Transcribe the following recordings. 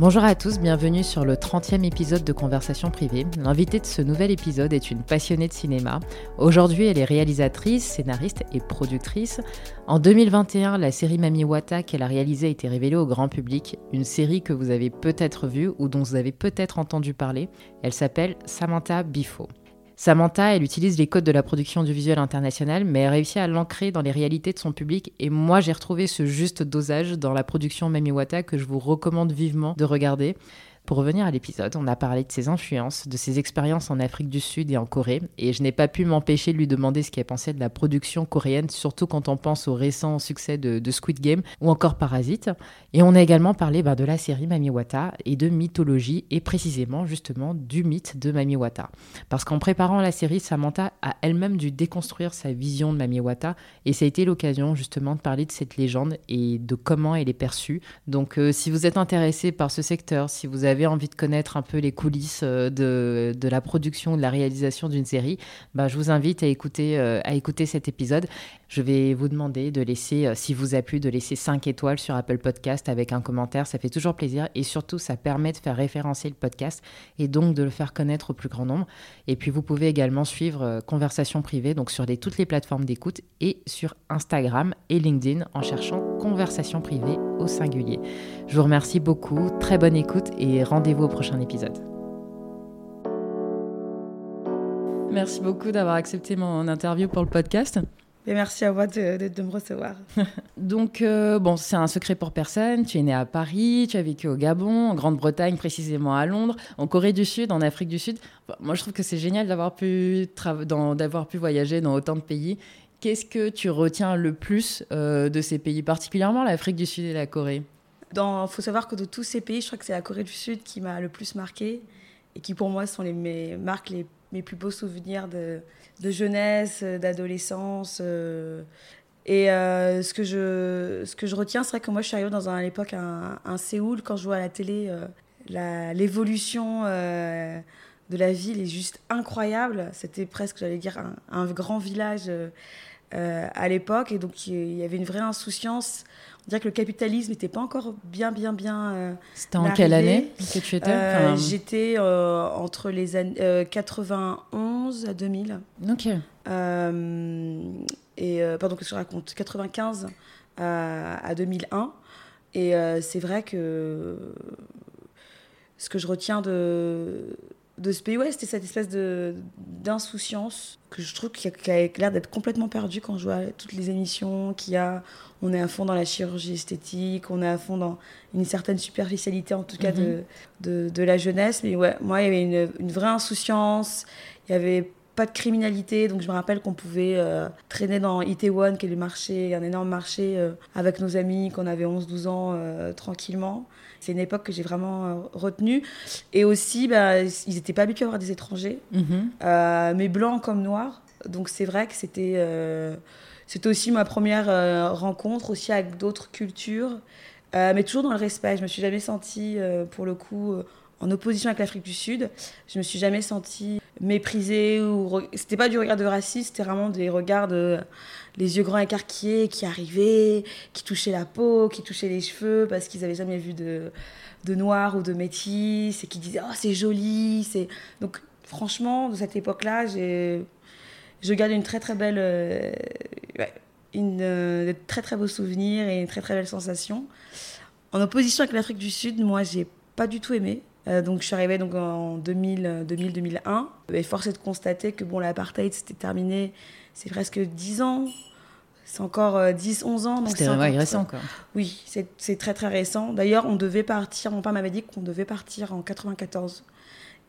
Bonjour à tous, bienvenue sur le 30e épisode de Conversation privée. L'invitée de ce nouvel épisode est une passionnée de cinéma. Aujourd'hui, elle est réalisatrice, scénariste et productrice. En 2021, la série Mami Wata qu'elle a réalisée a été révélée au grand public, une série que vous avez peut-être vue ou dont vous avez peut-être entendu parler. Elle s'appelle Samantha Bifo. Samantha, elle utilise les codes de la production du visuel international, mais elle réussit à l'ancrer dans les réalités de son public. Et moi, j'ai retrouvé ce juste dosage dans la production Mamiwata que je vous recommande vivement de regarder. Pour revenir à l'épisode, on a parlé de ses influences, de ses expériences en Afrique du Sud et en Corée, et je n'ai pas pu m'empêcher de lui demander ce qu'elle pensait de la production coréenne, surtout quand on pense au récent succès de, Squid Game ou encore Parasite. Et on a également parlé ben, de la série Mami Wata et de mythologie, et précisément justement du mythe de Mami Wata. Parce qu'en préparant la série, Samantha a elle-même dû déconstruire sa vision de Mami Wata, et ça a été l'occasion justement de parler de cette légende et de comment elle est perçue. Donc euh, si vous êtes intéressé par ce secteur, si vous avez avez envie de connaître un peu les coulisses euh, de, de la production, de la réalisation d'une série, bah, je vous invite à écouter, euh, à écouter cet épisode. Je vais vous demander de laisser, euh, si vous a plu, de laisser 5 étoiles sur Apple Podcast avec un commentaire. Ça fait toujours plaisir et surtout, ça permet de faire référencer le podcast et donc de le faire connaître au plus grand nombre. Et puis, vous pouvez également suivre Conversation privée donc sur les, toutes les plateformes d'écoute et sur Instagram et LinkedIn en cherchant Conversation privée au singulier. Je vous remercie beaucoup, très bonne écoute et rendez-vous au prochain épisode. Merci beaucoup d'avoir accepté mon interview pour le podcast. Et merci à vous de, me recevoir. Donc, euh, bon, c'est un secret pour personne. Tu es né à Paris, tu as vécu au Gabon, en Grande-Bretagne, précisément à Londres, en Corée du Sud, en Afrique du Sud. moi, je trouve que c'est génial d'avoir pu, d'avoir pu voyager dans autant de pays. Qu'est-ce que tu retiens le plus euh, de ces pays, particulièrement l'Afrique du Sud et la Corée? Il faut savoir que de tous ces pays, je crois que c'est la Corée du Sud qui m'a le plus marqué et qui pour moi sont les, mes, les, mes plus beaux souvenirs de, jeunesse, d'adolescence. Euh. et euh, ce, que je, ce que je retiens, c'est que moi je suis arrivée dans un, à l'époque un, Séoul, quand je vois à la télé euh, l'évolution de la ville est juste incroyable. C'était presque, j'allais dire, un, grand village à l'époque. Et donc il y avait une vraie insouciance dire que le capitalisme n'était pas encore bien, bien, bien. Euh, C'était en quelle année que tu étais euh, J'étais euh, entre les années 91 à 2000. Ok. et pardon, que je raconte? 95 à 2001. Et c'est vrai que ce que je retiens de, de ce pays, ouais, c'était cette espèce de d'insouciance que je trouve qui a, l'air d'être complètement perdu quand je vois toutes les émissions qu'il y a. On est à fond dans la chirurgie esthétique, on est à fond dans une certaine superficialité, en tout cas de, mhm. de, la jeunesse. Mais ouais, moi, il y avait une, une vraie insouciance. Il y avait pas de criminalité. Donc je me rappelle qu'on pouvait euh, traîner dans Itaewon, qui est le marché, un énorme marché, euh, avec nos amis, qu'on avait 11-12 ans, euh, tranquillement. C'est une époque que j'ai vraiment retenue. Et aussi, bah, ils n'étaient pas habitués à avoir des étrangers, mhm. mais blancs comme noirs. Donc c'est vrai que c'était c'était aussi ma première rencontre, aussi avec d'autres cultures, mais toujours dans le respect. Je me suis jamais sentie, pour le coup, en opposition avec l'Afrique du Sud. Je me suis jamais sentie méprisée ou c'était pas du regard de raciste, c'était vraiment des regards de les yeux grands écarquillés qui arrivaient, qui touchaient la peau, qui touchaient les cheveux parce qu'ils avaient jamais vu de de noir ou de métis et qui disaient oh c'est joli, c'est donc franchement de cette époque-là, je garde une très très belle euh, une euh, très très beaux souvenirs et une très très belle sensation. En opposition avec l'Afrique du Sud, moi j'ai pas du tout aimé. Euh, donc je suis arrivée donc en 2000, 2000-2001. Et force est de constater que bon, l'apartheid c'était terminé, c'est presque 10 ans. C'est encore 10-11 euh, ans. C'était vraiment récent, quoi. Oui, c'est très très récent. D'ailleurs, on devait partir, mon père m'avait dit qu'on devait partir en 94.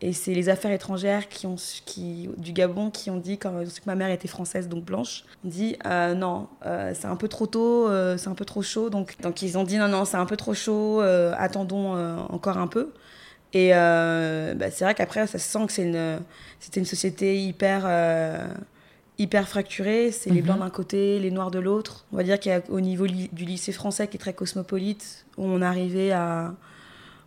Et c'est les affaires étrangères qui ont, qui, du Gabon qui ont dit, quand que ma mère était française, donc blanche, on dit euh, non, c'est un peu trop tôt, c'est un peu trop chaud. Donc, donc ils ont dit non, non, c'est un peu trop chaud, attendons encore un peu. Et euh, bah, c'est vrai qu'après, ça se sent que une, c'était une société hyper, euh, hyper fracturé. C'est les Mhm. blancs d'un côté, les noirs de l'autre. On va dire qu'au niveau li- du lycée français, qui est très cosmopolite, où on arrivait à.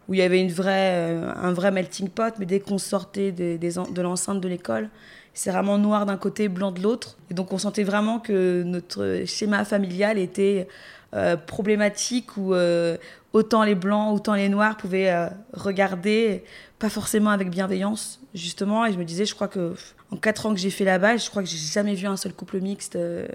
où il y avait une vraie, euh, un vrai melting pot, mais dès qu'on sortait des- des en- de l'enceinte de l'école, c'est vraiment noir d'un côté, blanc de l'autre. Et donc on sentait vraiment que notre schéma familial était euh, problématique, où euh, autant les blancs, autant les noirs pouvaient regarder, pas forcément avec bienveillance, justement. Et je me disais, je crois que en quatre ans que j'ai fait là-bas, je crois que j'ai jamais vu un seul couple mixte. euh,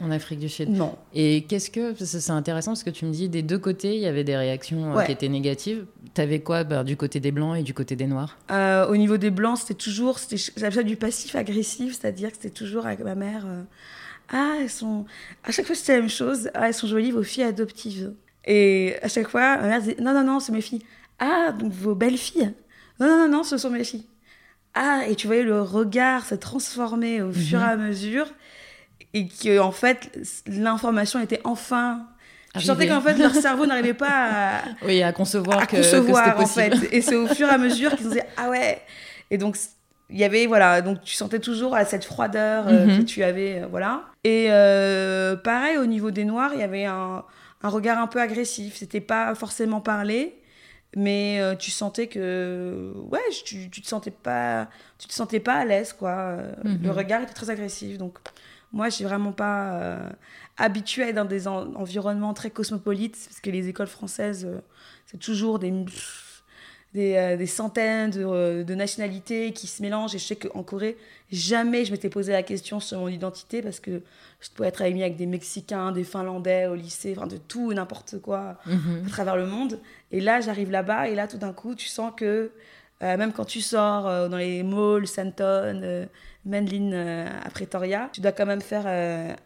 En Afrique du Sud. non. Et qu'est-ce que. C'est intéressant parce que tu me dis des deux côtés, il y avait des réactions euh, Ouais. qui étaient négatives. T'avais quoi bah, du côté des blancs et du côté des noirs? Euh, au niveau des blancs, c'était toujours, j'appelle ça du passif-agressif, c'est-à-dire que c'était toujours avec ma mère. euh, ah, elles sont. À chaque fois, c'était la même chose. Ah, elles sont jolies, vos filles adoptives. Et à chaque fois, ma mère disait Non, non, non, c'est mes filles. Ah, donc vos belles filles. Non, non, non, non, ce sont mes filles. Ah, et tu voyais le regard se transformer au fur et à mesure. Et que, en fait, l'information était enfin. Je sentais qu'en fait, leur cerveau n'arrivait pas à, Oui, à concevoir à que, concevoir en fait. Et c'est au fur et à mesure qu'ils se disaient ah ouais. Et donc il y avait voilà donc tu sentais toujours euh, cette froideur euh, Mhm. que tu avais euh, voilà. Et euh, pareil au niveau des noirs il y avait un, un regard un peu agressif. C'était pas forcément parlé. Mais euh, tu sentais que ouais, tu, tu te sentais pas tu te sentais pas à l'aise quoi. Euh, Mhm. Le regard était très agressif. Donc moi, je suis vraiment pas euh, être dans des en- environnements très cosmopolites, parce que les écoles françaises, euh, c'est toujours des, des, euh, des centaines de, euh, de nationalités qui se mélangent. Et je sais qu'en Corée, jamais je m'étais posé la question sur mon identité, parce que je pouvais être amie avec des Mexicains, des Finlandais au lycée, enfin de tout et n'importe quoi Mhm. à travers le monde. Et là, j'arrive là-bas, et là, tout d'un coup, tu sens que euh, même quand tu sors euh, dans les malls, Santon, euh, Menlin, à Pretoria, tu dois quand même faire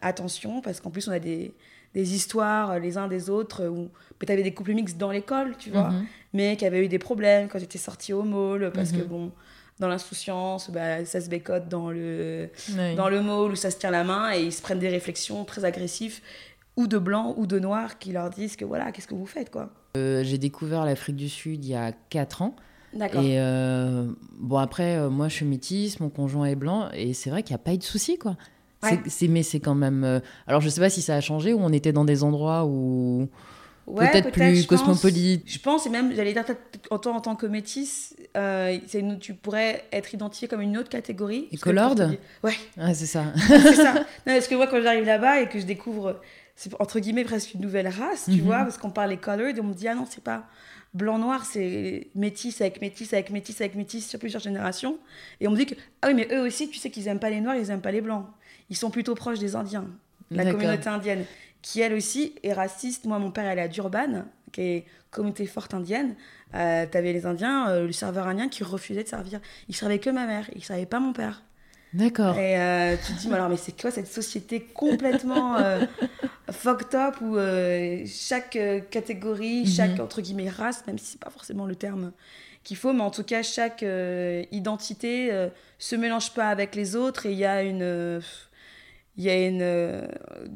attention, parce qu'en plus, on a des, des histoires euh, les uns des autres, où tu avais des couples mixtes dans l'école, tu vois, Mhm. mais qui avaient eu des problèmes quand j'étais sortie au mall, parce que, Mhm. bon, dans l'insouciance, bah, ça se bécote dans le, Oui. dans le mall où ça se tient la main et ils se prennent des réflexions très agressives ou de blancs ou de noirs qui leur disent que voilà, qu'est-ce que vous faites quoi. Euh, J'ai découvert l'Afrique du Sud il y a 4 ans. D'accord. Et euh, bon, après, euh, moi, je suis métisse, mon conjoint est blanc, et c'est vrai qu'il n'y a pas eu de souci, quoi. C'est- Ouais. c'est- mais c'est quand même. euh, Alors, je sais pas si ça a changé ou on était dans des endroits où Ouais, peut-être plus je pense. cosmopolite. Je pense, et même, j'allais dire, en tant, en tant que métisse, euh, une- tu pourrais être identifié comme une autre catégorie. Et dire- Ouais, Ah, c'est ça. c'est ça. Non, parce que moi, quand j'arrive là-bas et que je découvre, c'est entre guillemets presque une nouvelle race, tu Mhm. vois, parce qu'on parle les colored, et on me dit, ah non, c'est pas blanc-noir, c'est métis avec métis avec métis avec métis sur plusieurs générations. Et on me dit que, ah oui, mais eux aussi, tu sais qu'ils aiment pas les noirs, ils aiment pas les blancs. Ils sont plutôt proches des Indiens, la communauté indienne, qui elle aussi est raciste. Moi, mon père, elle est à Durban, qui est communauté forte indienne. Euh, T'avais les Indiens, euh, le serveur indien qui refusait de servir. Il servait que ma mère, il servait pas mon père. D'accord. Et euh, tu te dis, mais alors, mais c'est quoi cette société complètement euh, fucked up où euh, chaque catégorie, Mhm. chaque entre guillemets race, même si c'est pas forcément le terme qu'il faut, mais en tout cas, chaque identité se mélange pas avec les autres et il y a une. Il y a une, euh,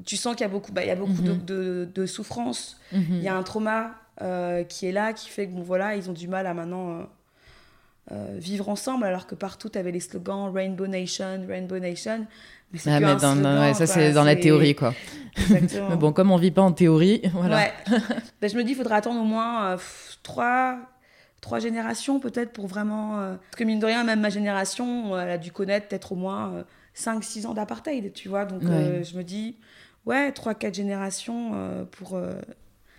tu sens qu'il y a beaucoup, bah, il y a beaucoup de, Mhm. de, de souffrance. Mhm. Il y a un trauma euh, qui est là, qui fait que bon, voilà, ils ont du mal à maintenant euh, euh, vivre ensemble, alors que partout, tu avais les slogans Rainbow Nation, Rainbow Nation. Mais c'est Ah, dans- slogan, ouais, ça, c'est dans la théorie, quoi. Exactement. Mais bon, comme on vit pas en théorie, voilà. Ouais. Ben, je me dis, il faudra attendre au moins trois, trois générations peut-être pour vraiment. Parce que mine de rien, même ma génération, elle a dû connaître peut-être au moins 5-6 ans d'apartheid, tu vois. Donc euh, je me dis, ouais, 3-4 générations euh, pour. euh,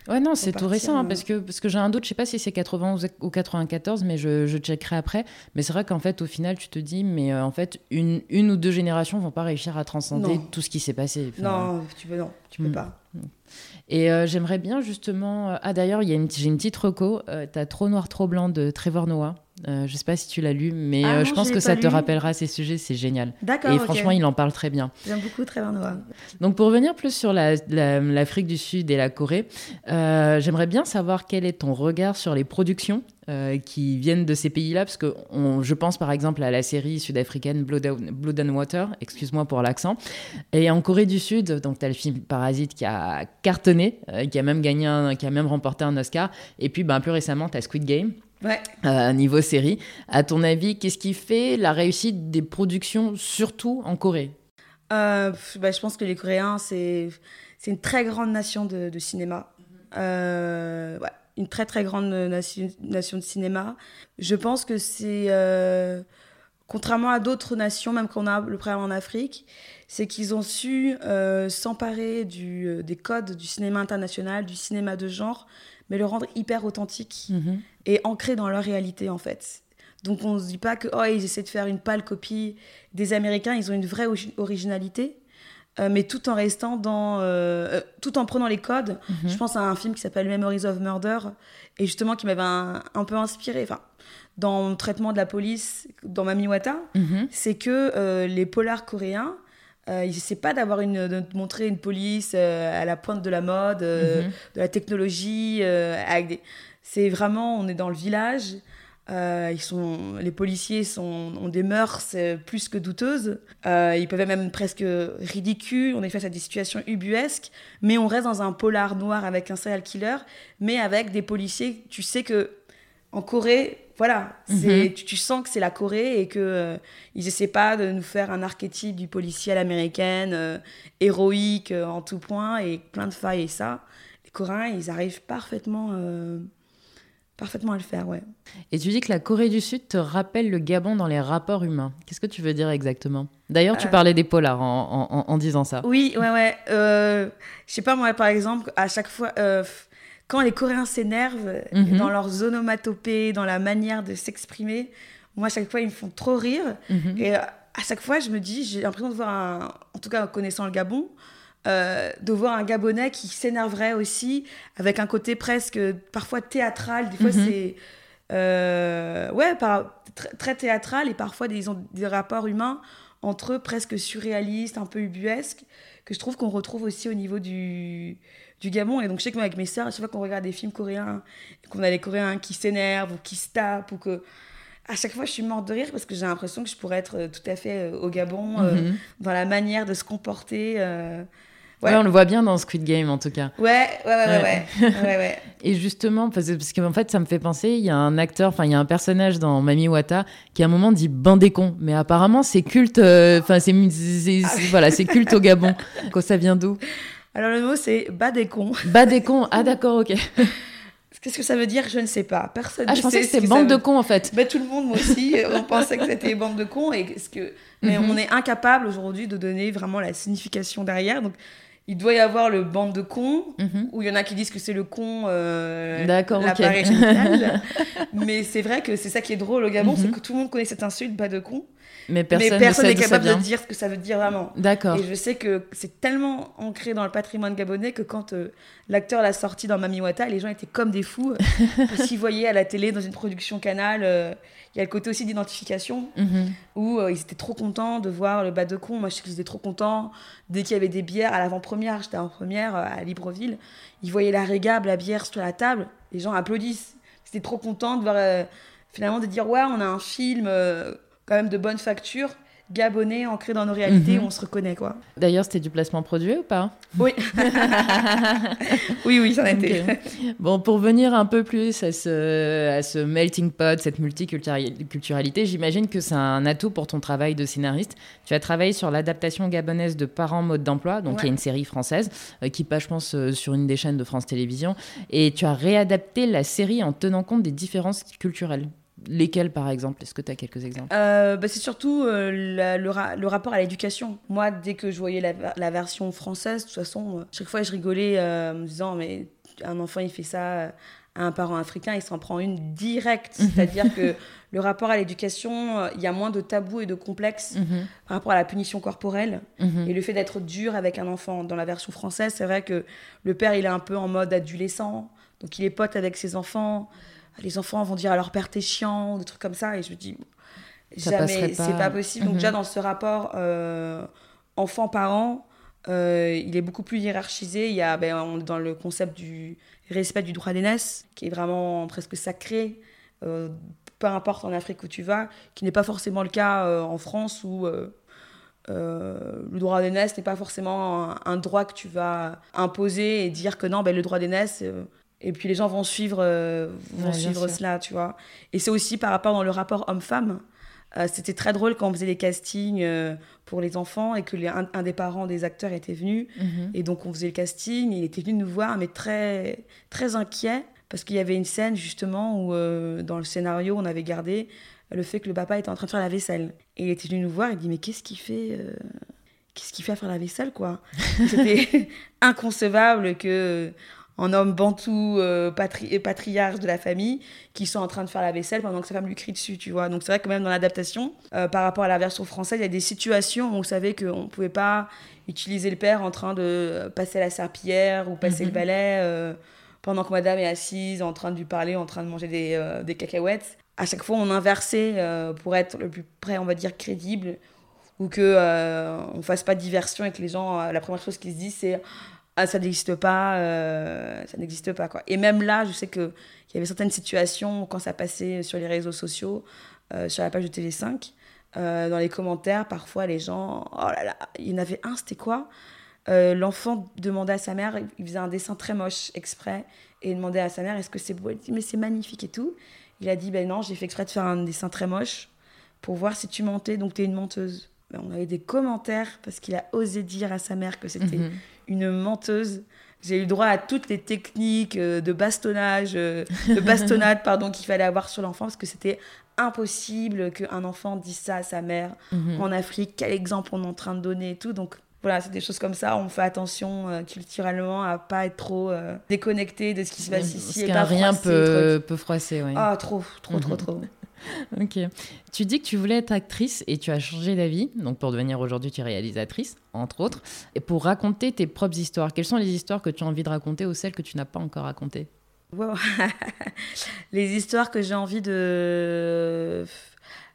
Ouais, non, c'est tout récent, hein, parce que, parce que j'ai un doute, je sais pas si c'est 91 ou 94, mais je, je checkerai après. Mais c'est vrai qu'en fait, au final, tu te dis, mais en fait, une, une ou deux générations vont pas réussir à transcender Non. tout ce qui s'est passé. Enfin, Non, tu peux, non, tu peux Mm. pas. Et euh, j'aimerais bien justement. euh, Ah d'ailleurs, j'ai une petite reco. Euh, T'as Trop noir, trop blanc de Trevor Noah. Euh, je sais pas si tu l'as lu, mais Ah euh, non, je pense que ça te rappellera ces sujets, c'est génial. D'accord. Et franchement, il en parle très bien. J'aime beaucoup Trevor Noah. Donc pour revenir plus sur la- la- l'Afrique du Sud et la Corée, j'aimerais bien savoir quel est ton regard sur les productions qui viennent de ces pays-là, parce que on- je pense par exemple à la série sud-africaine Blood, and- Blood and Water, excuse-moi pour l'accent, et en Corée du Sud, donc tu as le film Parasite qui a cartonné, euh, qui a même gagné, un- qui a même remporté un Oscar, et puis ben, plus récemment tu as Squid Game. Ouais. euh, niveau série. À ton avis, qu'est-ce qui fait la réussite des productions, surtout en Corée? Bah, Je pense que les Coréens, c'est une très grande nation de, de cinéma. Ouais, une très très grande nation, nation, de cinéma. Je pense que c'est contrairement à d'autres nations, même qu'on a le problème en Afrique, c'est qu'ils ont su euh, s'emparer du, euh, des codes du cinéma international, du cinéma de genre, mais le rendre hyper authentique mhm. et ancré dans leur réalité en fait. Donc on ne se dit pas que oh, ils essaient de faire une pâle copie des Américains, ils ont une vraie originalité. Euh, mais tout en restant dans tout en prenant les codes mhm. je pense à un film qui s'appelle Memories of Murder et justement qui m'avait un, un, peu inspiré enfin dans le traitement de la police dans Mamiwata, mhm. c'est que euh, les polars coréens, euh, ils essaient pas d'avoir une, de montrer une police euh, à la pointe de la mode, euh, mhm. de la technologie. Des... C'est vraiment, on est dans le village. ils sont, les policiers sont, ont des mœurs plus que douteuses. ils peuvent être même presque ridicules. On est face à des situations ubuesques, mais on reste dans un polar noir avec un serial killer, mais avec des policiers. Tu sais que en Corée, voilà, mhm. tu, sens que c'est la Corée et que euh, ils essaient pas de nous faire un archétype du policier à l'américaine, euh, héroïque euh, en tout point et plein de failles et ça. Les Coréens, ils arrivent parfaitement, parfaitement à le faire, ouais. Et tu dis que la Corée du Sud te rappelle le Gabon dans les rapports humains. Qu'est-ce que tu veux dire exactement? D'ailleurs, tu parlais des polars en, en, disant ça. Oui, ouais, ouais. je sais pas moi, par exemple, à chaque fois quand les Coréens s'énervent mhm. dans leurs onomatopées, dans la manière de s'exprimer, moi, à chaque fois, ils me font trop rire. Mhm. Et euh, à chaque fois, je me dis, j'ai l'impression de voir, un, en tout cas en connaissant le Gabon, euh, de voir un Gabonais qui s'énerverait aussi, avec un côté presque parfois théâtral. Des fois, mhm. c'est. Euh, ouais, par, très, théâtral et parfois ils ont des rapports humains entre eux presque surréalistes, un peu ubuesques, que je trouve qu'on retrouve aussi au niveau du, du Gabon. Et donc, je sais que moi, avec mes sœurs, à chaque fois qu'on regarde des films coréens, qu'on a les Coréens qui s'énervent ou qui se tapent, ou que. À chaque fois, je suis morte de rire parce que j'ai l'impression que je pourrais être euh, tout à fait euh, au Gabon, euh, mhm. dans la manière de se comporter. Ouais. on le voit bien dans Squid Game en tout cas. Ouais, ouais, ouais, ouais. ouais. ouais, Et justement, parce, parce qu'en fait, ça me fait penser, il y a un acteur, enfin, il y a un personnage dans Mami Wata qui à un moment dit bandé con, mais apparemment c'est culte, enfin, c'est, ah voilà, c'est culte au Gabon. Quoi, ça vient d'où? Alors le mot c'est bas des cons. Bas des cons, ah d'accord, ok. Qu'est-ce que ça veut dire Je ne sais pas. Personne ah, je pensais que c'était bande de cons en fait. Ben, tout le monde, moi aussi, on pensait que c'était bande de cons. Et ce que... Mais mhm. on est incapable aujourd'hui de donner vraiment la signification derrière. Donc il doit y avoir le bande de cons, mhm. où il y en a qui disent que c'est le con, euh, D'accord, l'appareil Mais c'est vrai que c'est ça qui est drôle au Gabon, c'est mhm. que tout le monde connaît cette insulte, bas de con. Mais personne n'est capable de dire ce que ça veut dire vraiment. D'accord. Et je sais que c'est tellement ancré dans le patrimoine gabonais que quand euh, l'acteur l'a sorti dans Mami Wata, les gens étaient comme des fous. S'ils voyaient à la télé, dans une production canal, euh, il y a le côté aussi d'identification, mhm. où euh, ils étaient trop contents de voir le bas de con. Moi, je sais qu'ils étaient trop contents. Dès qu'il y avait des bières à l'avant-première, j'étais en première à Libreville, ils voyaient la régable, la bière sur la table, les gens applaudissent. Ils étaient trop contents de voir, finalement, de dire, ouais, on a un film quand même de bonne facture, gabonais, ancré dans nos réalités, mhm. on se reconnaît quoi. D'ailleurs, c'était du placement produit ou pas? Oui. oui, oui, ça a été. Bon, pour venir un peu plus à ce, à ce melting pot, cette multiculturalité, j'imagine que c'est un atout pour ton travail de scénariste. Tu as travaillé sur l'adaptation gabonaise de Parents mode d'emploi, donc il y a une série française euh, qui passe, je pense, euh, sur une des chaînes de France Télévisions, et tu as réadapté la série en tenant compte des différences culturelles. Lesquels, par exemple? Est-ce que tu as quelques exemples? Euh, bah, C'est surtout euh, le, rapport à l'éducation. Moi, dès que je voyais la, version française, de toute façon, euh, chaque fois, je rigolais en me disant, mais un enfant, il fait ça à un parent africain, il s'en prend une directe. C'est-à-dire que le rapport à l'éducation, il y a moins de tabous et de complexes mhm. par rapport à la punition corporelle. Mhm. Et le fait d'être dur avec un enfant. Dans la version française, c'est vrai que le père, il est un peu en mode adolescent. Donc, il est pote avec ses enfants les enfants vont dire à leur père t'es chiant, ou des trucs comme ça. Et je me dis, jamais, c'est pas possible. Donc, mhm. déjà, dans ce rapport euh, enfant-parent, euh, il est beaucoup plus hiérarchisé. Il y a, ben, on est dans le concept du respect du droit d'aînesse, qui est vraiment presque sacré, euh, peu importe en Afrique où tu vas, qui n'est pas forcément le cas en France où. le droit d'aînesse n'est pas forcément un, droit que tu vas imposer et dire que non, ben, le droit d'aînesse, et puis les gens vont suivre, euh, vont suivre cela, tu vois. Et c'est aussi par rapport dans le rapport homme-femme. Euh, c'était très drôle quand on faisait les castings euh, pour les enfants et que les, un, des parents des acteurs était venu. Mhm. Et donc on faisait le casting, il était venu nous voir, mais très, très inquiet, parce qu'il y avait une scène justement où dans le scénario on avait gardé le fait que le papa était en train de faire la vaisselle. Et il était venu nous voir, il dit mais qu'est-ce qu'il fait Qu'est-ce qu'il fait à faire la vaisselle quoi? C'était inconcevable que un homme bantou euh, patri patriarche de la famille qui sont en train de faire la vaisselle pendant que sa femme lui crie dessus, tu vois. Donc c'est vrai que même dans l'adaptation, euh, par rapport à la version française, il y a des situations où on savait qu'on ne pouvait pas utiliser le père en train de passer la serpillière ou passer le mhm. balai euh, pendant que madame est assise en train de lui parler, en train de manger des, des cacahuètes. À chaque fois, on inversait pour être le plus près, on va dire, crédible ou que on fasse pas de diversion et que les gens, la première chose qu'ils se disent, c'est ah, ça n'existe pas, euh, ça n'existe pas quoi. Et même là, je sais que il y avait certaines situations quand ça passait sur les réseaux sociaux, euh, sur la page de TV5, euh, dans les commentaires, parfois les gens, oh là là, il y en avait un, c'était quoi? L'enfant demandait à sa mère, il faisait un dessin très moche exprès, et il demandait à sa mère, est-ce que c'est beau? Elle dit, mais c'est magnifique et tout. Il a dit, ben non, j'ai fait exprès de faire un dessin très moche pour voir si tu mentais, donc tu es une menteuse. Ben, on avait des commentaires parce qu'il a osé dire à sa mère que c'était mhm une menteuse. J'ai eu droit à toutes les techniques euh, de bastonnage, euh, de bastonnade, pardon, qu'il fallait avoir sur l'enfant parce que c'était impossible qu'un enfant dise ça à sa mère mhm. en Afrique. Quel exemple on est en train de donner et tout. Donc voilà, c'est des choses comme ça. On fait attention euh, culturellement à pas être trop déconnecté de ce qui se passe ici. Parce et rien peut, peut froisser. Ah, trop, trop, trop, trop. ok. Tu dis que tu voulais être actrice et tu as changé d'avis, donc pour devenir aujourd'hui tu es réalisatrice, entre autres, et pour raconter tes propres histoires. Quelles sont les histoires que tu as envie de raconter ou celles que tu n'as pas encore racontées? Les histoires que j'ai envie de.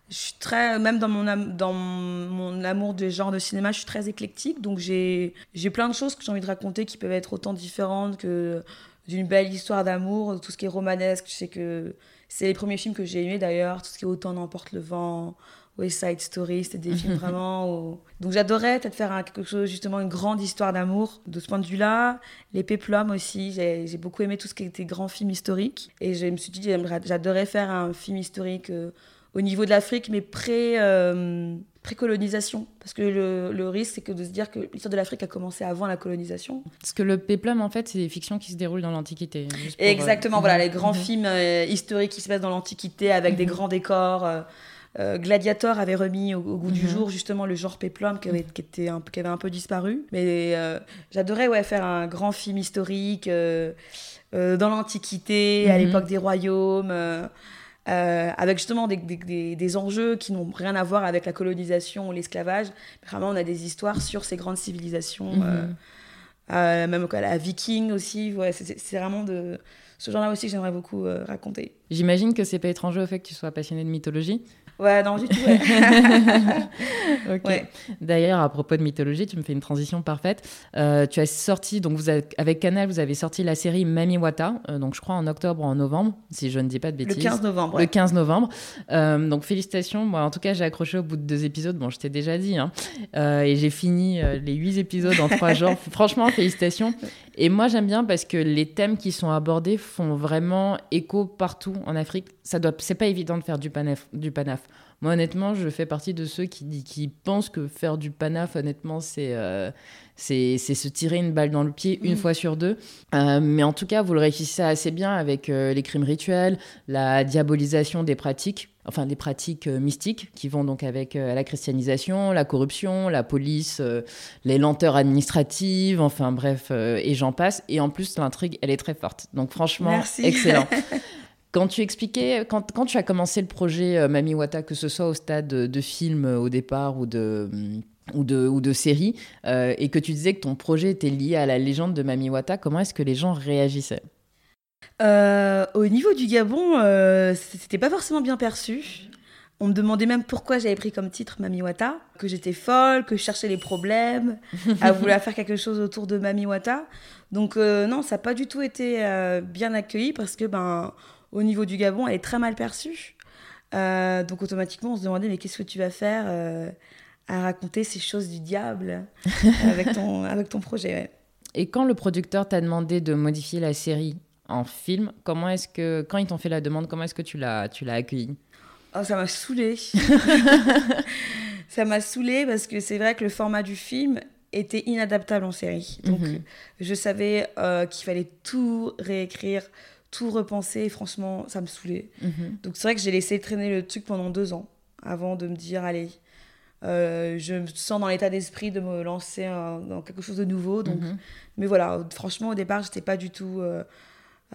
Je suis très, même dans mon, dans mon amour des genres de cinéma, je suis très éclectique. Donc j'ai plein de choses que j'ai envie de raconter qui peuvent être autant différentes que d'une belle histoire d'amour, tout ce qui est romanesque. Je sais que c'est les premiers films que j'ai aimés d'ailleurs, tout ce qui est Autant n'emporte le vent, West Side Story, c'était des films vraiment. Donc j'adorais peut-être faire quelque chose, justement, une grande histoire d'amour. De ce point de vue-là, les Péplums aussi, j'ai beaucoup aimé tout ce qui était grand film historique. Et je me suis dit, j'adorais faire un film historique euh, au niveau de l'Afrique, mais pré. Euh, pré-colonisation. Parce que le, risque, c'est que de se dire que l'histoire de l'Afrique a commencé avant la colonisation. Parce que le péplum, en fait, c'est des fictions qui se déroulent dans l'Antiquité. Exactement, voilà, les grands mhm. films euh, historiques qui se passent dans l'Antiquité avec des mhm. grands décors. Euh, euh, Gladiator avait remis au, goût du mhm. jour justement le genre péplum qui avait, qui était un, qui avait un peu disparu. Mais j'adorais ouais, faire un grand film historique dans l'Antiquité, à l'époque des royaumes. Euh, avec justement des, des, des enjeux qui n'ont rien à voir avec la colonisation ou l'esclavage. Vraiment, on a des histoires sur ces grandes civilisations, mhm. euh, euh, même la viking aussi. Ouais, c'est vraiment de ce genre-là aussi que j'aimerais beaucoup raconter. J'imagine que c'est pas étranger au fait que tu sois passionné de mythologie. Ouais, non, du tout. D'ailleurs, à propos de mythologie, tu me fais une transition parfaite. Euh, tu as sorti, donc vous avec Canal, vous avez sorti la série Mami Wata, euh, donc je crois en octobre ou en novembre, si je ne dis pas de bêtises. Le 15 novembre. Le 15 novembre. Euh, donc félicitations. Moi, en tout cas, j'ai accroché au bout de deux épisodes. Bon, je t'ai déjà dit. Hein. et j'ai fini les huit épisodes en trois jours. Franchement, félicitations. Et moi, j'aime bien parce que les thèmes qui sont abordés font vraiment écho partout en Afrique. Ça doit, c'est pas évident de faire du panaf. Du panaf. Moi, honnêtement, je fais partie de ceux qui, qui pensent que faire du panaf, honnêtement, c'est euh, c'est se tirer une balle dans le pied une mm. fois sur deux. Euh, mais en tout cas, vous le réussissez assez bien avec euh, les crimes rituels, la diabolisation des pratiques enfin des pratiques mystiques qui vont donc avec la christianisation, la corruption, la police, les lenteurs administratives, enfin bref, et j'en passe. Et en plus, l'intrigue, elle est très forte. Donc franchement, excellent. Quand tu expliquais, quand, quand, tu as commencé le projet euh, Mami Wata, que ce soit au stade de, film euh, au départ ou de, mm, ou de, ou de série, euh, et que tu disais que ton projet était lié à la légende de Mami Wata, comment est-ce que les gens réagissaient? Au niveau du Gabon, c'était pas forcément bien perçu. On me demandait même pourquoi j'avais pris comme titre Mami Wata, que j'étais folle, que je cherchais les problèmes, à vouloir faire quelque chose autour de Mami Wata. Donc non, ça n'a pas du tout été bien accueilli parce que ben au niveau du Gabon, elle est très mal perçue. Euh, donc automatiquement, on se demandait, mais qu'est-ce que tu vas faire euh, à raconter ces choses du diable avec, ton, avec ton projet Et quand le producteur t'a demandé de modifier la série en film, comment est-ce que, quand ils t'ont fait la demande, comment est-ce que tu l'as, tu l'as accueilli? Oh, ça m'a saoulée. ça m'a saoulée parce que c'est vrai que le format du film était inadaptable en série. Donc, Mhm. je savais euh, qu'il fallait tout réécrire, tout repenser. Et franchement, ça me saoulait. Mhm. Donc, c'est vrai que j'ai laissé traîner le truc pendant deux ans avant de me dire, allez, euh, je me sens dans l'état d'esprit de me lancer dans quelque chose de nouveau. Donc, Mhm. mais voilà, franchement, au départ, j'étais pas du tout euh,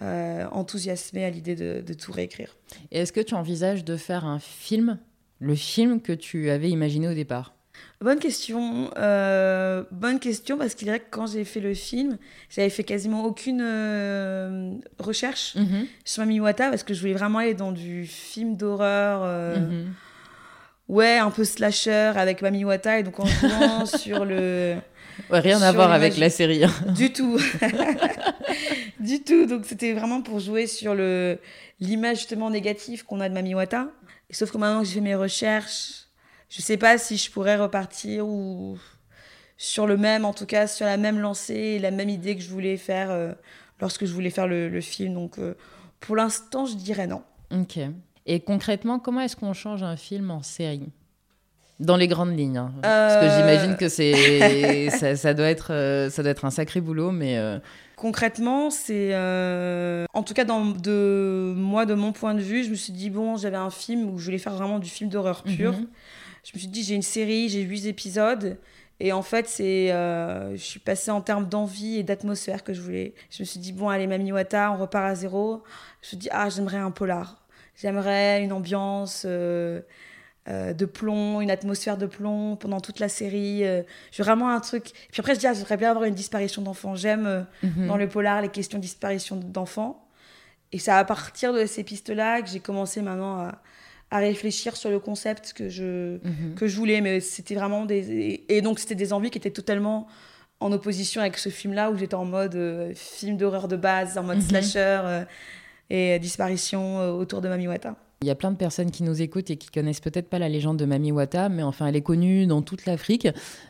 euh, enthousiasmée à l'idée de, de tout réécrire. Et est-ce que tu envisages de faire un film, le film que tu avais imaginé au départ? Bonne question. euh, bonne question parce qu'il est vrai que quand j'ai fait le film, j'avais fait quasiment aucune euh, recherche Mhm. sur Mami Wata parce que je voulais vraiment aller dans du film d'horreur. euh, Mhm. Ouais, un peu slasher avec Mami Wata et donc en jouant sur le. Ouais, rien à Sur voir avec la série. hein. Du tout. du tout. Donc c'était vraiment pour jouer sur le l'image justement négative qu'on a de Mami Wata. Sauf que maintenant que j'ai fait mes recherches, je sais pas si je pourrais repartir ou sur le même, en tout cas sur la même lancée et la même idée que je voulais faire euh, lorsque je voulais faire le, le film. Donc euh, pour l'instant, je dirais non. Ok. Et concrètement, comment est-ce qu'on change un film en série? Dans les grandes lignes. hein. Parce que Euh. j'imagine que c'est ça, ça doit être ça doit être un sacré boulot, mais Concrètement, c'est euh, en tout cas dans de moi de mon point de vue, je me suis dit bon, j'avais un film où je voulais faire vraiment du film d'horreur pur. Mhm. Je me suis dit j'ai une série, j'ai huit épisodes et en fait c'est euh, je suis passée en termes d'envie et d'atmosphère que je voulais. Je me suis dit bon allez Mami Wata, on repart à zéro. Je me suis dit ah j'aimerais un polar, j'aimerais une ambiance. euh, euh, de plomb, une atmosphère de plomb pendant toute la série. j'ai vraiment un truc. Puis après, je dis, ah, j'aimerais bien avoir une disparition d'enfants. J'aime Mhm. dans le polar les questions de disparition d'enfants. Et c'est à partir de ces pistes-là que j'ai commencé maintenant à, à réfléchir sur le concept que je, Mhm. que je voulais. Mais c'était vraiment des. Et, donc, c'était des envies qui étaient totalement en opposition avec ce film-là où j'étais en mode euh, film d'horreur de base, en mode Mhm. slasher euh, et disparition euh, autour de Mami Wata. Il y a plein de personnes qui nous écoutent et qui connaissent peut-être pas la légende de Mami Wata, mais enfin, elle est connue dans toute l'Afrique.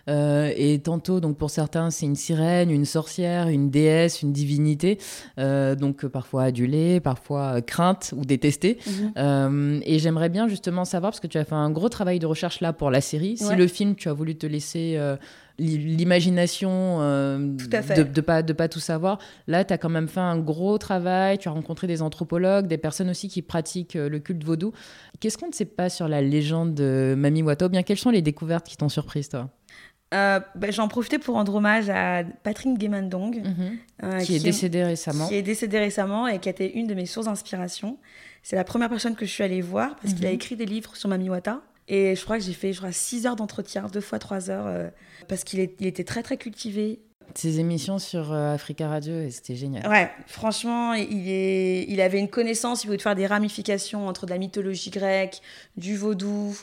Euh, et tantôt, donc pour certains, c'est une sirène, une sorcière, une déesse, une divinité, euh, donc parfois adulée, parfois euh, crainte ou détestée. Euh, et j'aimerais bien justement savoir, parce que tu as fait un gros travail de recherche là pour la série, si Ouais. le film, tu as voulu te laisser l'imagination euh, de, de pas de pas tout savoir. Là, tu as quand même fait un gros travail. Tu as rencontré des anthropologues, des personnes aussi qui pratiquent euh, le culte vaudou. Qu'est-ce qu'on ne sait pas sur la légende de Mami Wata Ou bien quelles sont les découvertes qui t'ont surprise, toi? Euh, bah, J'en profitais pour rendre hommage à Patrick Gemandong. euh, Qui est décédée récemment. qui est décédé récemment et qui a été une de mes sources d'inspiration. C'est la première personne que je suis allée voir parce qu'il a Mhm. écrit des livres sur Mami Wata. Et je crois que j'ai fait je crois, 6 heures d'entretien, deux fois 3 heures, euh, parce qu'il était très très cultivé. Ces émissions sur euh, Africa Radio, et c'était génial. Ouais, franchement, il, est, il avait une connaissance, il pouvait faire des ramifications entre de la mythologie grecque, du vaudou,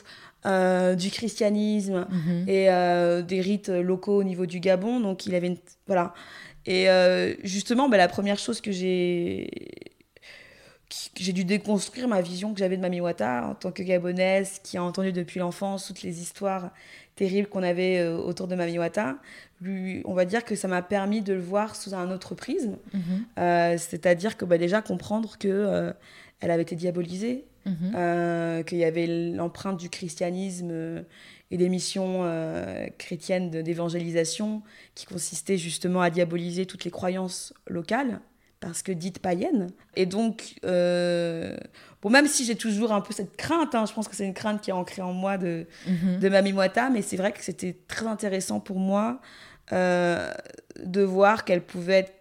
euh, du christianisme Mhm. et euh, des rites locaux au niveau du Gabon. Donc il avait une... Voilà. Et euh, justement, bah, la première chose que j'ai j'ai dû déconstruire ma vision que j'avais de Mami Wata en tant que gabonaise qui a entendu depuis l'enfance toutes les histoires terribles qu'on avait euh, autour de Mami Wata. Lui, on va dire que ça m'a permis de le voir sous un autre prisme, Mhm. Euh, c'est-à-dire que bah, déjà comprendre que euh, elle avait été diabolisée, Mhm. euh, qu'il y avait l'empreinte du christianisme et des missions chrétiennes de- d'évangélisation qui consistaient justement à diaboliser toutes les croyances locales parce que dites païennes. Et donc, euh, bon, même si j'ai toujours un peu cette crainte, hein, je pense que c'est une crainte qui est ancrée en moi de, Mhm. de Mami Wata, mais c'est vrai que c'était très intéressant pour moi euh, de voir qu'elle pouvait être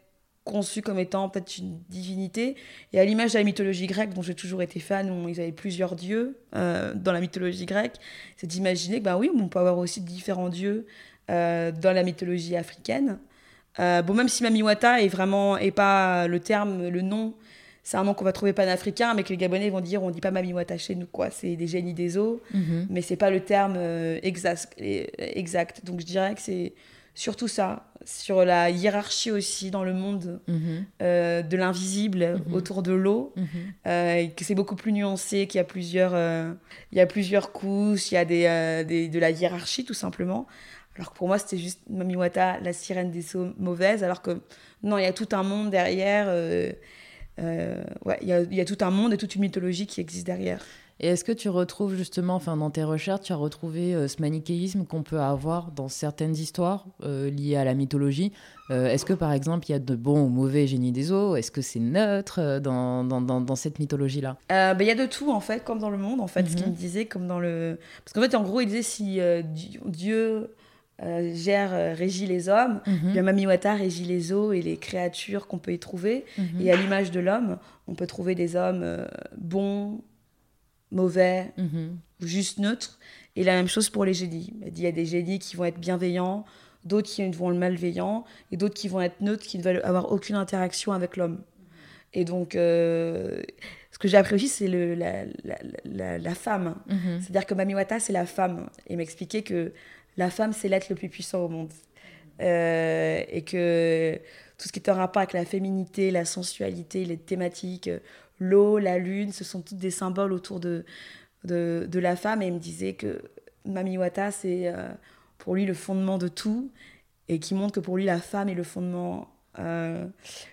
conçue comme étant peut-être une divinité. Et à l'image de la mythologie grecque, dont j'ai toujours été fan, où ils avaient plusieurs dieux euh, dans la mythologie grecque, c'est d'imaginer que, bah oui, on peut avoir aussi différents dieux dans la mythologie africaine. Euh, bon, même si Mami Wata est vraiment, et pas le terme, le nom, c'est un nom qu'on va trouver panafricain, mais que les Gabonais vont dire, on dit pas Mami Wata chez nous, quoi. C'est des génies des eaux Mhm. mais c'est pas le terme euh, exact, euh, exact. Donc je dirais que c'est surtout ça, sur la hiérarchie aussi dans le monde Mhm. euh, de l'invisible Mhm. autour de l'eau, Mhm. euh, que c'est beaucoup plus nuancé, qu'il y a plusieurs, euh, il y a plusieurs couches, il y a des, des- de la hiérarchie tout simplement. Alors que pour moi c'était juste Mami Wata, la sirène des eaux mauvaises, alors que non, il y a tout un monde derrière. euh, euh, ouais, il y a, il y a tout un monde et toute une mythologie qui existe derrière. Et est-ce que tu retrouves justement, enfin dans tes recherches, tu as retrouvé euh, ce manichéisme qu'on peut avoir dans certaines histoires liées à la mythologie? Est-ce que par exemple il y a de bons ou mauvais génies des eaux? Est-ce que c'est neutre dans, dans, dans, cette mythologie-là? Bah, Il y a de tout en fait, comme dans le monde en fait, ce qu'il mhm. me disait, comme dans le... Parce qu'en fait en gros il disait si Dieu... gère, régit les hommes, mm bien Mamiwata régit les eaux et les créatures qu'on peut y trouver. Mhm. Et à l'image de l'homme, on peut trouver des hommes bons, mauvais mhm. ou juste neutre. Et la même chose pour les génies. Il y a des génies qui vont être bienveillants, d'autres qui vont être malveillants, et d'autres qui vont être neutres, qui ne veulent avoir aucune interaction avec l'homme. Et donc, euh, ce que j'ai appris aussi, c'est la, la, la, femme. Mhm. C'est-à-dire que Mamiwata, c'est la femme. Et m'expliquer que la femme, c'est l'être le plus puissant au monde. Euh, et que tout ce qui est en rapport avec la féminité, la sensualité, les thématiques, l'eau, la lune, ce sont tous des symboles autour de, de, la femme. Et il me disait que Mamiwata, c'est euh, pour lui le fondement de tout, et qui montre que pour lui, la femme est le fondement, euh,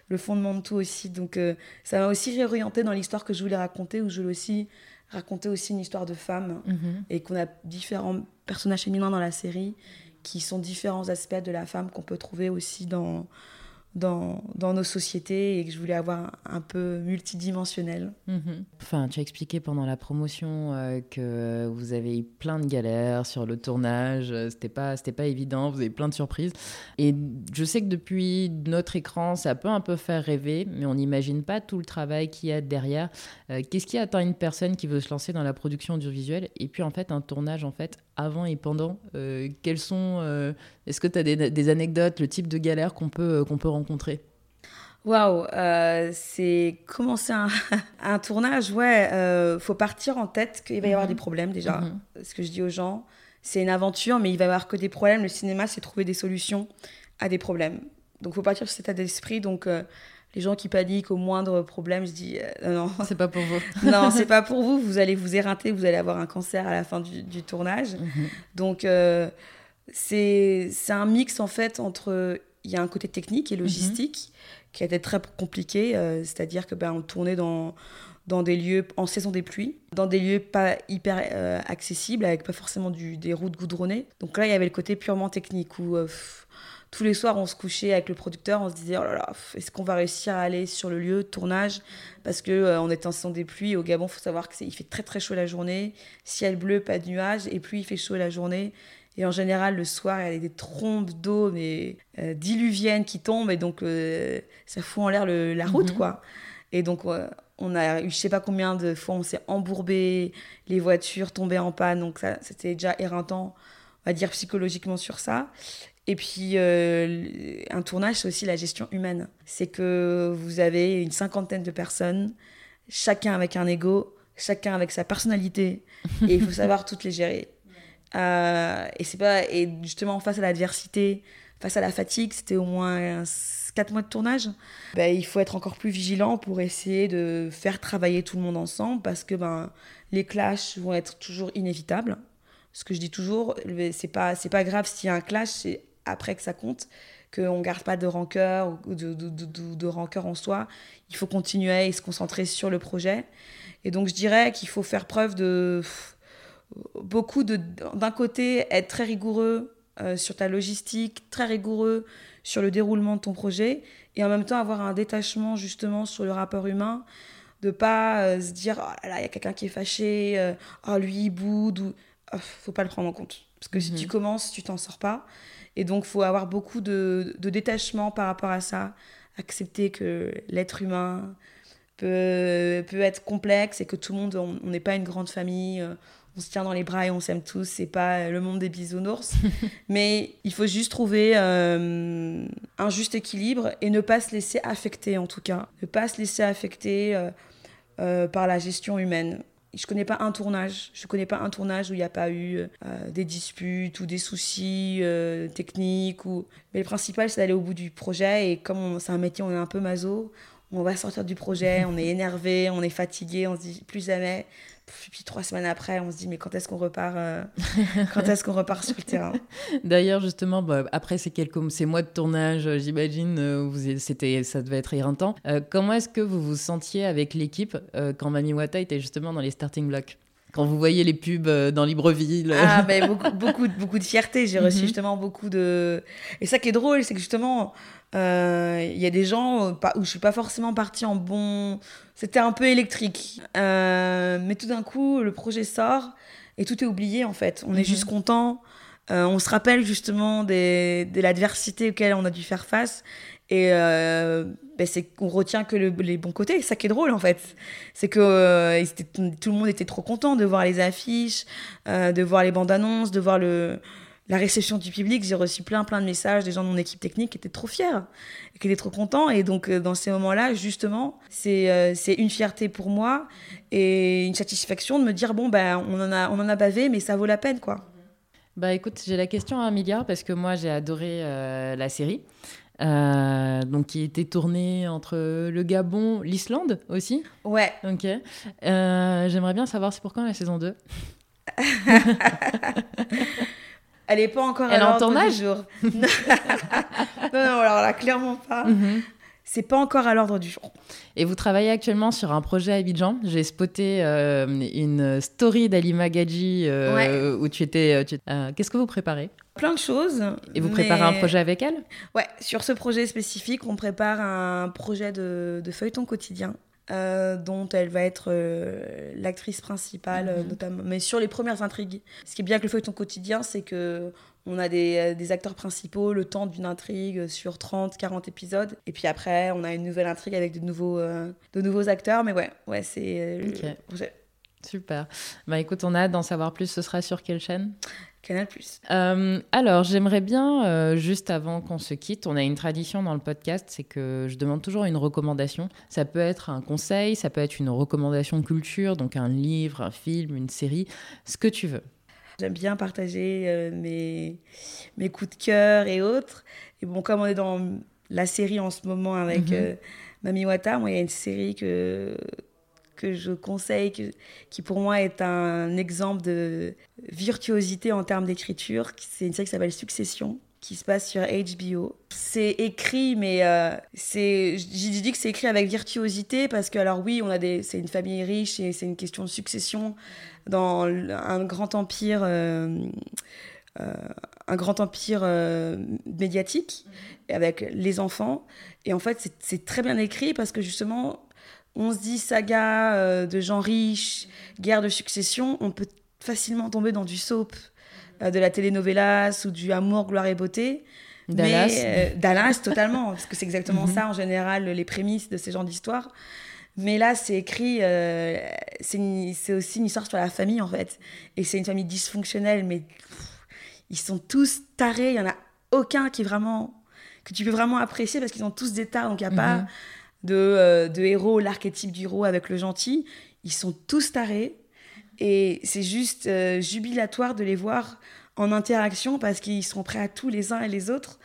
le fondement de tout aussi. Donc ça m'a aussi réorienté dans l'histoire que je voulais raconter, où je voulais aussi raconter aussi une histoire de femme, mhm. et qu'on a différents personnages féminins dans la série, qui sont différents aspects de la femme qu'on peut trouver aussi dans dans, dans, nos sociétés et que je voulais avoir un, peu multidimensionnel. Mhm. Enfin, tu as expliqué pendant la promotion euh, que vous avez eu plein de galères sur le tournage, euh, c'était pas, c'était pas évident, vous avez plein de surprises. Et je sais que depuis notre écran, ça peut un peu faire rêver, mais on n'imagine pas tout le travail qu'il y a derrière. Euh, qu'est-ce qui attend une personne qui veut se lancer dans la production audiovisuelle Et puis en fait, un tournage en fait avant et pendant. quels sont Est-ce que tu as des, des, anecdotes, le type de galère qu'on peut, qu'on peut rencontrer Waouh, euh, c'est commencer un, un, tournage, ouais, euh, faut partir en tête qu'il va y avoir mhm. des problèmes déjà. Mhm. Ce que je dis aux gens, c'est une aventure, mais il va y avoir que des problèmes. Le cinéma, c'est trouver des solutions à des problèmes. Donc, faut partir sur cet état d'esprit. Donc, euh, les gens qui paniquent au moindre problème, je dis non. C'est pas pour vous. non, c'est pas pour vous. Vous allez vous éreinter, vous allez avoir un cancer à la fin du, du tournage. Mhm. Donc, c'est un mix en fait entre il y a un côté technique et logistique mhm. qui a été très compliqué, euh, c'est-à-dire que ben on tournait dans dans des lieux en saison des pluies, dans des lieux pas hyper euh, accessibles, avec pas forcément du, des routes goudronnées. Donc là, il y avait le côté purement technique où euh, tous les soirs, on se couchait avec le producteur, on se disait oh là là, est-ce qu'on va réussir à aller sur le lieu de tournage? Parce que on est en saison des pluies. Au Gabon, il faut savoir qu'il fait très très chaud la journée, ciel bleu, pas de nuages, et puis il fait chaud la journée. Et en général, le soir, il y a des trompes d'eau, mais euh, diluviennes qui tombent, et donc euh, ça fout en l'air la route, mhm. quoi. Et donc, on a eu, je sais pas combien de fois, on s'est embourbé, les voitures tombaient en panne, donc ça, c'était déjà éreintant, on va dire psychologiquement sur ça. Et puis, euh, un tournage, c'est aussi la gestion humaine. C'est que vous avez une cinquantaine de personnes, chacun avec un ego, chacun avec sa personnalité, et il faut savoir toutes les gérer. Euh, et c'est pas et justement face à l'adversité, face à la fatigue, c'était au moins 4 mois de tournage. Ben, il faut être encore plus vigilant pour essayer de faire travailler tout le monde ensemble parce que ben les clashs vont être toujours inévitables. Ce que je dis toujours, c'est pas c'est pas grave s'il y a un clash, c'est après que ça compte qu'on garde pas de rancœur ou de, de, de, de, rancœur en soi. Il faut continuer et se concentrer sur le projet. Et donc je dirais qu'il faut faire preuve de beaucoup de d'un côté être très rigoureux euh, sur ta logistique, très rigoureux sur le déroulement de ton projet et en même temps avoir un détachement justement sur le rapport humain de pas euh, se dire oh là il y a quelqu'un qui est fâché euh, oh lui il boude ou oh, faut pas le prendre en compte parce que si tu mhm. commences tu t'en sors pas et donc faut avoir beaucoup de, de détachement par rapport à ça accepter que l'être humain peut, peut être complexe et que tout le monde on n'est pas une grande famille on se tient dans les bras et on s'aime tous. C'est pas le monde des bisounours. mais il faut juste trouver euh, un juste équilibre et ne pas se laisser affecter, en tout cas. Ne pas se laisser affecter euh, euh, par la gestion humaine. Je connais pas un tournage. Je connais pas un tournage où il n'y a pas eu des disputes ou des soucis techniques. Ou... Mais le principal, c'est d'aller au bout du projet. Et comme c'est un métier, on est un peu maso on va sortir du projet, on est énervé, on est fatigué, on se dit plus jamais. Puis trois semaines après, on se dit mais quand est-ce qu'on repart euh, Quand est-ce qu'on repart sur le terrain? D'ailleurs, justement, bah, après ces quelques ces mois de tournage, euh, j'imagine, euh, c'était ça devait être éreintant. comment est-ce que vous vous sentiez avec l'équipe quand Mami Wata était justement dans les starting blocks? Quand vous voyez les pubs dans Libreville Ah, mais beaucoup, beaucoup, beaucoup de fierté. J'ai reçu mhm. justement beaucoup de. Et ça qui est drôle, c'est que justement, il y a des gens où je suis pas forcément partie en bon. C'était un peu électrique. mais tout d'un coup, le projet sort et tout est oublié en fait. On est mhm. juste content. on se rappelle justement des, de l'adversité auquel on a dû faire face et euh, ben c'est qu'on retient que les bons côtés. C'est ça qui est drôle, en fait. C'est que euh, tout le monde était trop content de voir les affiches, euh, de voir les bandes annonces, de voir le, la réception du public. J'ai reçu plein, plein de messages des gens de mon équipe technique qui étaient trop fiers, qui étaient trop contents. Et donc, dans ces moments-là, justement, c'est c'est une fierté pour moi et une satisfaction de me dire bon, ben, on en a, on en a bavé, mais ça vaut la peine, quoi. Bah écoute, j'ai la question à un milliard parce que moi j'ai adoré la série. Euh, donc qui était tourné entre le Gabon, l'Islande aussi. Ouais. Ok. Euh, j'aimerais bien savoir c'est pour quand la saison 2 Elle est pas encore Elle à en tournage jour. non, non, alors là, clairement pas. Mhm c'est pas encore à l'ordre du jour. Et vous travaillez actuellement sur un projet à Abidjan. J'ai spoté euh, une story d'Alima Gadji euh, où tu étais. Euh, qu'est-ce que vous préparez? Plein de choses. Et vous préparez un projet avec elle? Ouais, sur ce projet spécifique, on prépare un projet de, feuilleton quotidien. Dont elle va être l'actrice principale, mhm. notamment, mais sur les premières intrigues. Ce qui est bien avec le feuilleton quotidien, c'est que on a euh, des, acteurs principaux, le temps d'une intrigue sur 30, 40 épisodes. Et puis après, on a une nouvelle intrigue avec de nouveaux, euh, de nouveaux acteurs. Mais ouais, ouais c'est. Euh, Super. Bah écoute, on a hâte d'en savoir plus. Ce sera sur quelle chaîne? Canal Plus. alors, j'aimerais bien, juste avant qu'on se quitte, on a une tradition dans le podcast, c'est que je demande toujours une recommandation. Ça peut être un conseil, ça peut être une recommandation culture, donc un livre, un film, une série, ce que tu veux. J'aime bien partager euh, mes, mes coups de cœur et autres. Et bon, comme on est dans la série en ce moment avec mhm. euh, Mami Wata, moi, il y a une série que, que je conseille, qui pour moi est un exemple de virtuosité en termes d'écriture. C'est une série qui s'appelle Succession qui se passe sur HBO. C'est écrit, mais euh, c'est, j'ai dit que c'est écrit avec virtuosité parce que, alors oui, c'est une famille riche et c'est une question de succession dans un grand empire, euh, euh, un grand empire médiatique avec les enfants. Et en fait, c'est très bien écrit parce que justement, on se dit saga de gens riches, guerre de succession, on peut facilement tomber dans du soap euh, de la telenovelas ou du amour, gloire et beauté. Dallas. Mais, euh, Dallas, totalement, parce que c'est exactement mhm. ça en général, les prémices de ces genres d'histoires. Mais là, c'est écrit, euh, c'est aussi une histoire sur la famille en fait. Et c'est une famille dysfonctionnelle, mais ils sont tous tarés. Il y en a aucun qui est vraiment que tu peux vraiment apprécier parce qu'ils ont tous des tares. Donc il n'y a pas de, de héros, l'archétype du héros avec le gentil. Ils sont tous tarés. Et c'est juste euh, jubilatoire de les voir en interaction parce qu'ils sont prêts à tout les uns et les autres.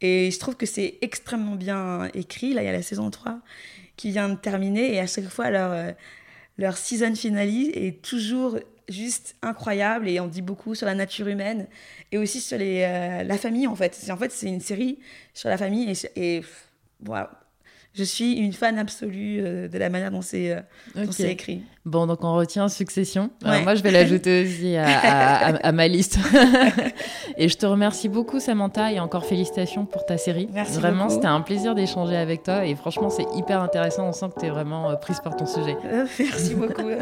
Et je trouve que c'est extrêmement bien écrit. Là, il y a la saison 3 qui vient de terminer et à chaque fois, leur, euh, leur season finale est toujours juste incroyable et on dit beaucoup sur la nature humaine et aussi sur les, euh, la famille en fait. En fait, c'est une série sur la famille et, et voilà je suis une fan absolue euh, de la manière dont c'est euh, écrit. Bon, donc on retient Succession. moi, je vais l'ajouter aussi à, ma liste. et je te remercie beaucoup, Samantha, et encore félicitations pour ta série. Merci Vraiment, c'était un plaisir d'échanger avec toi. Et franchement, c'est hyper intéressant. On sent que tu es vraiment euh, prise par ton sujet. merci beaucoup.